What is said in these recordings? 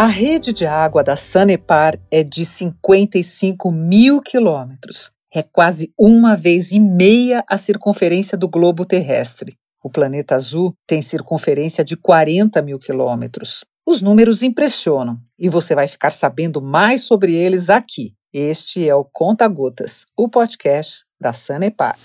A rede de água da Sanepar é de 55 mil quilômetros. É quase uma vez e meia a circunferência do globo terrestre. O planeta azul tem circunferência de 40 mil quilômetros. Os números impressionam e você vai ficar sabendo mais sobre eles aqui. Este é o Conta Gotas, o podcast da Sanepar.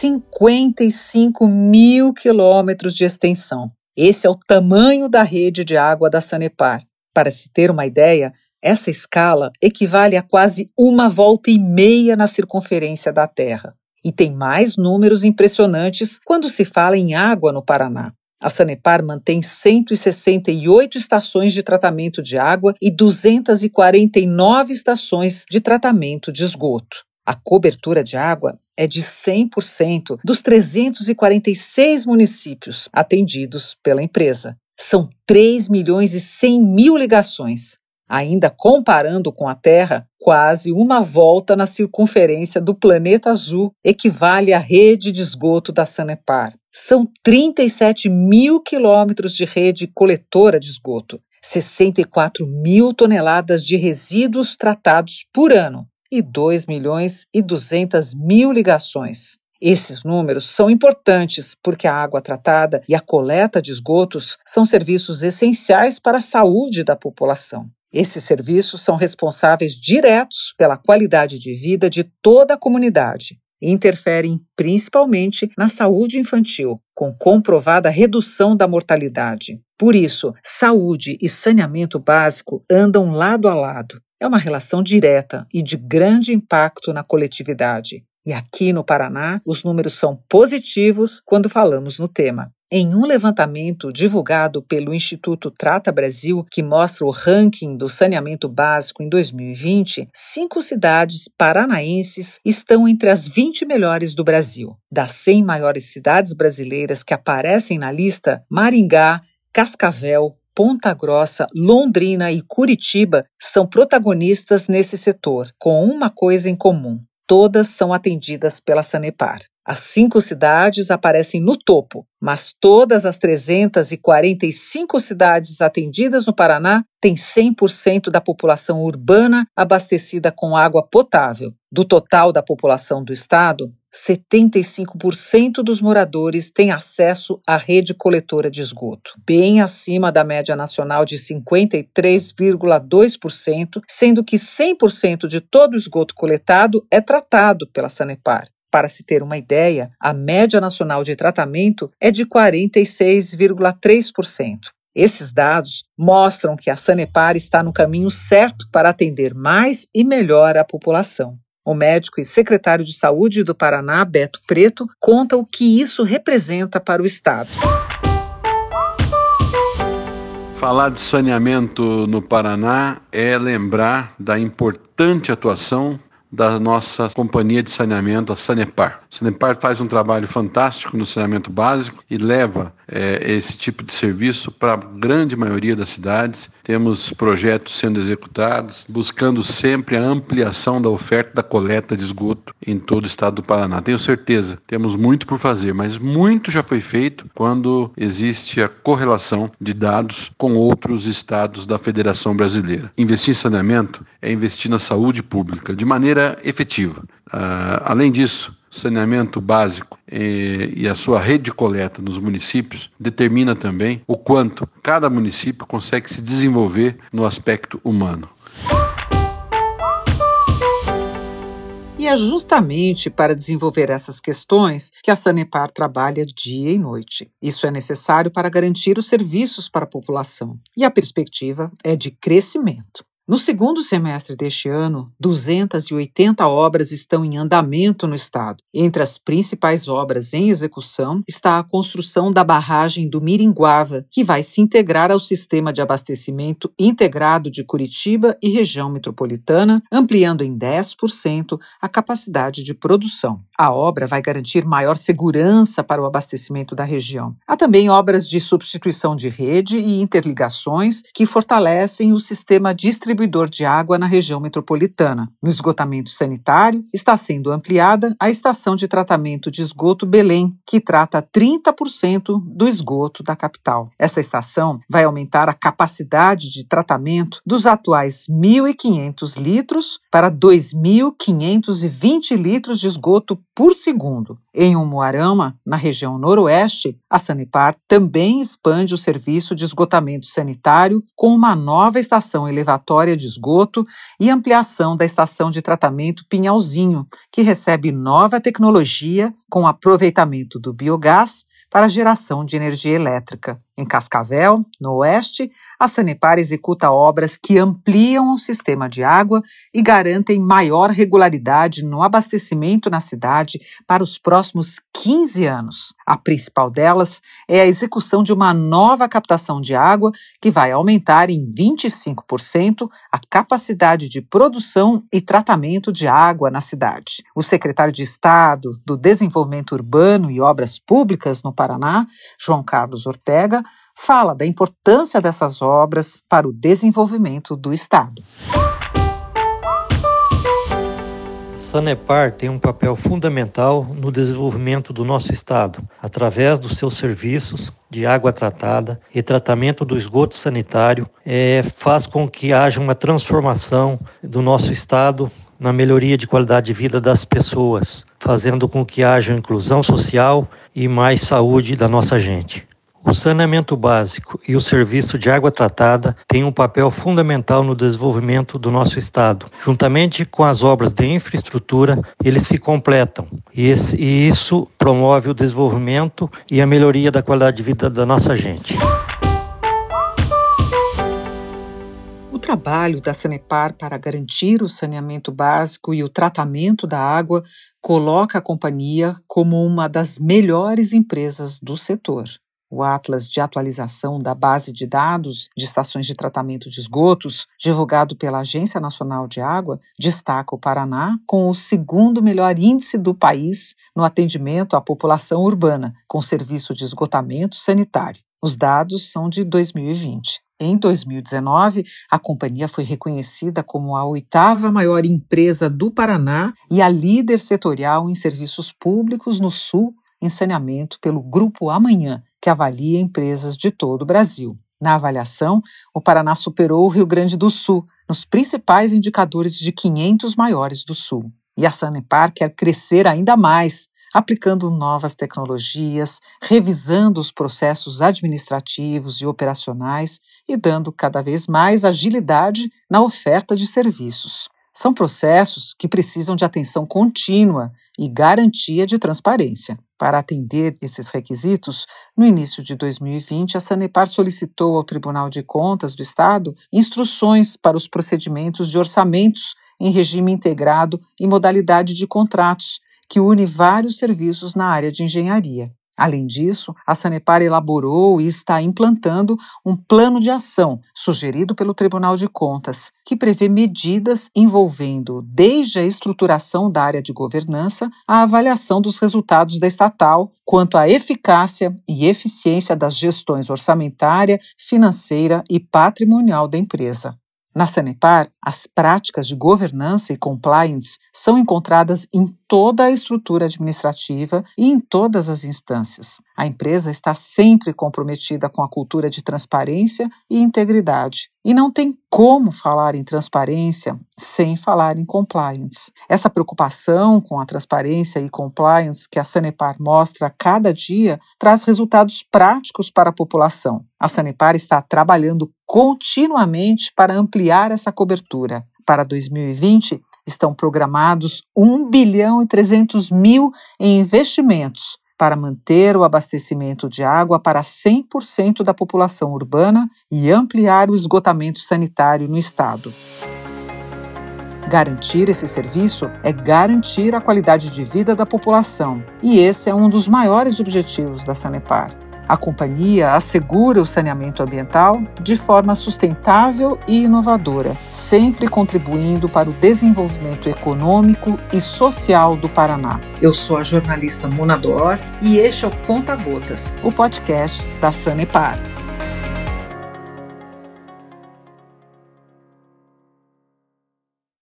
55 mil quilômetros de extensão. Esse é o tamanho da rede de água da Sanepar. Para se ter uma ideia, essa escala equivale a quase uma volta e meia na circunferência da Terra. E tem mais números impressionantes quando se fala em água no Paraná. A Sanepar mantém 168 estações de tratamento de água e 249 estações de tratamento de esgoto. A cobertura de água é de 100% dos 346 municípios atendidos pela empresa. São 3 milhões e 100 mil ligações. Ainda comparando com a Terra, quase uma volta na circunferência do planeta azul equivale à rede de esgoto da Sanepar. São 37 mil quilômetros de rede coletora de esgoto, 64 mil toneladas de resíduos tratados por ano, e 2 milhões e 200 mil ligações. Esses números são importantes porque a água tratada e a coleta de esgotos são serviços essenciais para a saúde da população. Esses serviços são responsáveis diretos pela qualidade de vida de toda a comunidade e interferem principalmente na saúde infantil, com comprovada redução da mortalidade. Por isso, saúde e saneamento básico andam lado a lado é uma relação direta e de grande impacto na coletividade. E aqui no Paraná, os números são positivos quando falamos no tema. Em um levantamento divulgado pelo Instituto Trata Brasil, que mostra o ranking do saneamento básico em 2020, cinco cidades paranaenses estão entre as 20 melhores do Brasil. Das 100 maiores cidades brasileiras que aparecem na lista, Maringá, Cascavel, Ponta Grossa, Londrina e Curitiba são protagonistas nesse setor, com uma coisa em comum: todas são atendidas pela Sanepar. As cinco cidades aparecem no topo, mas todas as 345 cidades atendidas no Paraná têm 100% da população urbana abastecida com água potável. Do total da população do estado, 75% dos moradores têm acesso à rede coletora de esgoto, bem acima da média nacional de 53,2%, sendo que 100% de todo o esgoto coletado é tratado pela Sanepar. Para se ter uma ideia, a média nacional de tratamento é de 46,3%. Esses dados mostram que a Sanepar está no caminho certo para atender mais e melhor a população. O médico e secretário de Saúde do Paraná, Beto Preto, conta o que isso representa para o Estado. Falar de saneamento no Paraná é lembrar da importante atuação da nossa companhia de saneamento, a Sanepar. A Sanepar faz um trabalho fantástico no saneamento básico e leva é, esse tipo de serviço para a grande maioria das cidades. Temos projetos sendo executados, buscando sempre a ampliação da oferta da coleta de esgoto em todo o estado do Paraná. Tenho certeza, temos muito por fazer, mas muito já foi feito quando existe a correlação de dados com outros estados da Federação Brasileira. Investir em saneamento é investir na saúde pública de maneira efetiva. Uh, além disso, saneamento básico e, e, a sua rede de coleta nos municípios determina também o quanto cada município consegue se desenvolver no aspecto humano. E é justamente para desenvolver essas questões que a Sanepar trabalha dia e noite. Isso é necessário para garantir os serviços para a população. E a perspectiva é de crescimento. No segundo semestre deste ano, 280 obras estão em andamento no estado. Entre as principais obras em execução está a construção da barragem do Miringuava, que vai se integrar ao sistema de abastecimento integrado de Curitiba e região metropolitana, ampliando em 10% a capacidade de produção. A obra vai garantir maior segurança para o abastecimento da região. Há também obras de substituição de rede e interligações que fortalecem o sistema distribuidor de água na região metropolitana. No esgotamento sanitário, está sendo ampliada a estação de tratamento de esgoto Belém, que trata 30% do esgoto da capital. Essa estação vai aumentar a capacidade de tratamento dos atuais 1.500 litros para 2.520 litros de esgoto por segundo. Em Umuarama, na região noroeste, a Sanepar também expande o serviço de esgotamento sanitário com uma nova estação elevatória de esgoto e ampliação da estação de tratamento Pinhalzinho, que recebe nova tecnologia com aproveitamento do biogás para geração de energia elétrica. Em Cascavel, no oeste, a Sanepar executa obras que ampliam o sistema de água e garantem maior regularidade no abastecimento na cidade para os próximos 15 anos. A principal delas é a execução de uma nova captação de água que vai aumentar em 25% a capacidade de produção e tratamento de água na cidade. O secretário de Estado do Desenvolvimento Urbano e Obras Públicas no Paraná, João Carlos Ortega, fala da importância dessas obras para o desenvolvimento do Estado. Sanepar tem um papel fundamental no desenvolvimento do nosso estado, através dos seus serviços de água tratada e tratamento do esgoto sanitário, é, faz com que haja uma transformação do nosso estado na melhoria de qualidade de vida das pessoas, fazendo com que haja inclusão social e mais saúde da nossa gente. O saneamento básico e o serviço de água tratada têm um papel fundamental no desenvolvimento do nosso estado. Juntamente com as obras de infraestrutura, eles se completam e, esse, e isso promove o desenvolvimento e a melhoria da qualidade de vida da nossa gente. O trabalho da Sanepar para garantir o saneamento básico e o tratamento da água coloca a companhia como uma das melhores empresas do setor. O Atlas de Atualização da Base de Dados de Estações de Tratamento de Esgotos, divulgado pela Agência Nacional de Água, destaca o Paraná com o segundo melhor índice do país no atendimento à população urbana, com serviço de esgotamento sanitário. Os dados são de 2020. Em 2019, a companhia foi reconhecida como a oitava maior empresa do Paraná e a líder setorial em serviços públicos no Sul em saneamento pelo Grupo Amanhã, que avalia empresas de todo o Brasil. Na avaliação, o Paraná superou o Rio Grande do Sul nos principais indicadores de 500 maiores do Sul. E a Sanepar quer crescer ainda mais, aplicando novas tecnologias, revisando os processos administrativos e operacionais e dando cada vez mais agilidade na oferta de serviços. São processos que precisam de atenção contínua e garantia de transparência. Para atender esses requisitos, no início de 2020, a Sanepar solicitou ao Tribunal de Contas do Estado instruções para os procedimentos de orçamentos em regime integrado e modalidade de contratos, que une vários serviços na área de engenharia. Além disso, a Sanepar elaborou e está implantando um plano de ação sugerido pelo Tribunal de Contas, que prevê medidas envolvendo desde a estruturação da área de governança à avaliação dos resultados da estatal quanto à eficácia e eficiência das gestões orçamentária, financeira e patrimonial da empresa. Na Sanepar, as práticas de governança e compliance são encontradas em toda a estrutura administrativa e em todas as instâncias. A empresa está sempre comprometida com a cultura de transparência e integridade. E não tem como falar em transparência sem falar em compliance. Essa preocupação com a transparência e compliance que a Sanepar mostra a cada dia traz resultados práticos para a população. A Sanepar está trabalhando continuamente para ampliar essa cobertura. Para 2020, estão programados 1 bilhão e 300 mil em investimentos para manter o abastecimento de água para 100% da população urbana e ampliar o esgotamento sanitário no estado. Garantir esse serviço é garantir a qualidade de vida da população, e esse é um dos maiores objetivos da Sanepar. A companhia assegura o saneamento ambiental de forma sustentável e inovadora, sempre contribuindo para o desenvolvimento econômico e social do Paraná. Eu sou a jornalista Mona Dorf e este é o Conta Gotas, o podcast da Sanepar.